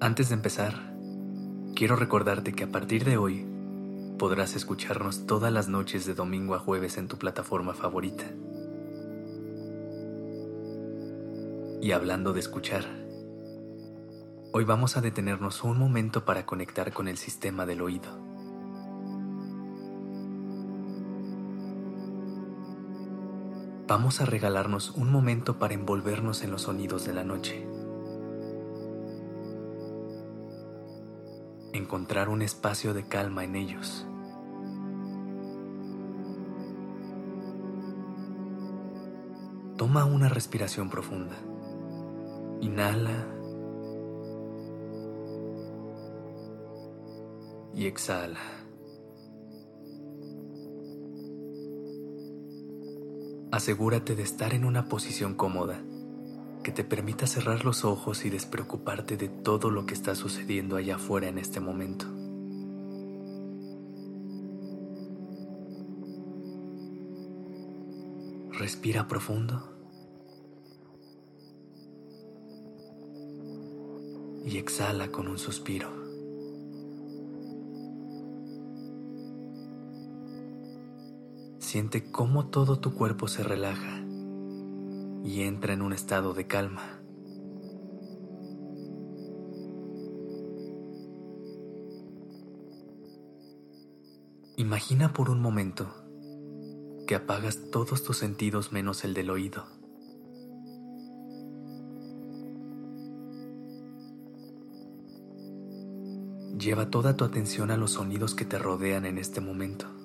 Antes de empezar, quiero recordarte que a partir de hoy podrás escucharnos todas las noches de domingo a jueves en tu plataforma favorita. Y hablando de escuchar, hoy vamos a detenernos un momento para conectar con el sistema del oído. Vamos a regalarnos un momento para envolvernos en los sonidos de la noche. Encontrar un espacio de calma en ellos. Toma una respiración profunda. Inhala. Y exhala. Asegúrate de estar en una posición cómoda que te permita cerrar los ojos y despreocuparte de todo lo que está sucediendo allá afuera en este momento. Respira profundo. Y exhala con un suspiro. Siente cómo todo tu cuerpo se relaja y entra en un estado de calma. Imagina por un momento que apagas todos tus sentidos menos el del oído. Lleva toda tu atención a los sonidos que te rodean en este momento.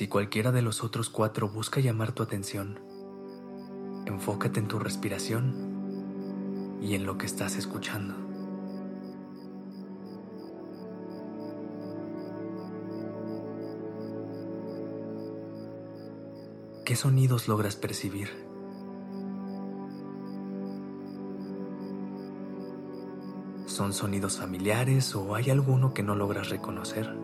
Si cualquiera de los otros cuatro busca llamar tu atención, enfócate en tu respiración y en lo que estás escuchando. ¿Qué sonidos logras percibir? ¿Son sonidos familiares o hay alguno que no logras reconocer?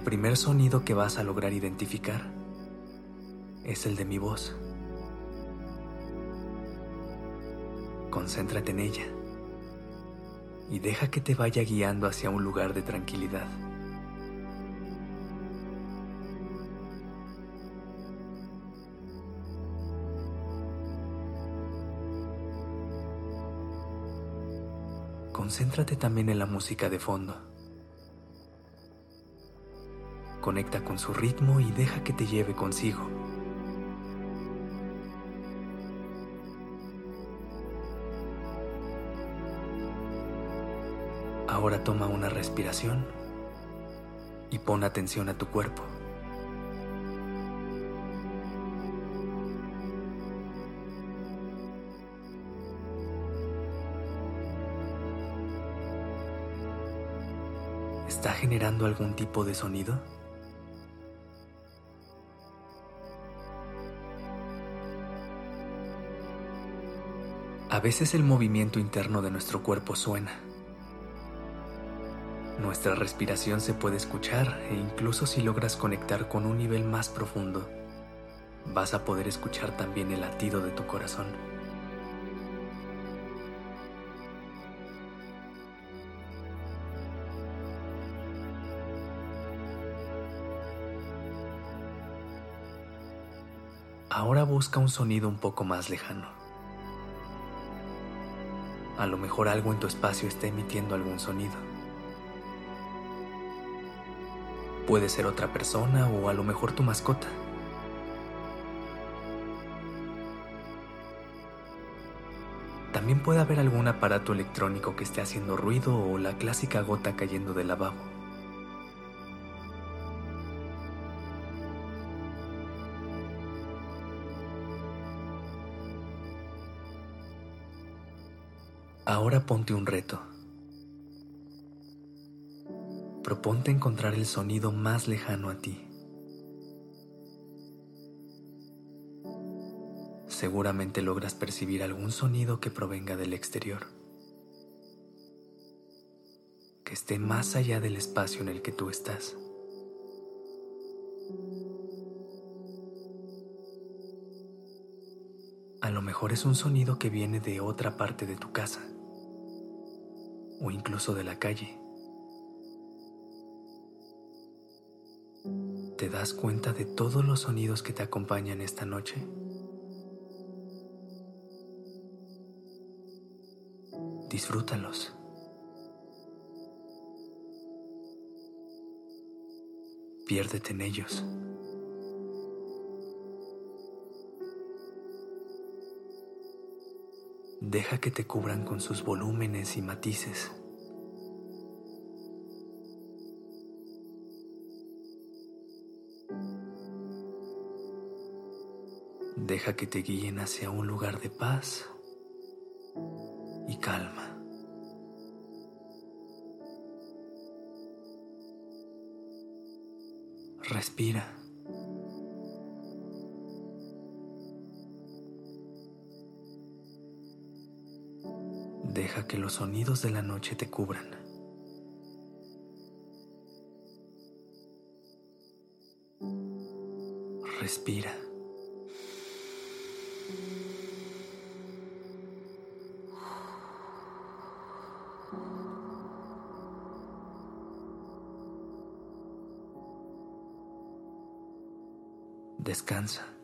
El primer sonido que vas a lograr identificar es el de mi voz. Concéntrate en ella y deja que te vaya guiando hacia un lugar de tranquilidad. Concéntrate también en la música de fondo. Conecta con su ritmo y deja que te lleve consigo. Ahora toma una respiración y pon atención a tu cuerpo. ¿Está generando algún tipo de sonido? A veces el movimiento interno de nuestro cuerpo suena. Nuestra respiración se puede escuchar e incluso si logras conectar con un nivel más profundo, vas a poder escuchar también el latido de tu corazón. Ahora busca un sonido un poco más lejano. A lo mejor algo en tu espacio está emitiendo algún sonido. Puede ser otra persona o a lo mejor tu mascota. También puede haber algún aparato electrónico que esté haciendo ruido o la clásica gota cayendo del lavabo. Ahora ponte un reto. Proponte encontrar el sonido más lejano a ti. Seguramente logras percibir algún sonido que provenga del exterior, que esté más allá del espacio en el que tú estás. A lo mejor es un sonido que viene de otra parte de tu casa o incluso de la calle. ¿Te das cuenta de todos los sonidos que te acompañan esta noche? Disfrútalos. Piérdete en ellos. Deja que te cubran con sus volúmenes y matices. Deja que te guíen hacia un lugar de paz y calma. Respira. Deja que los sonidos de la noche te cubran. Respira. Descansa.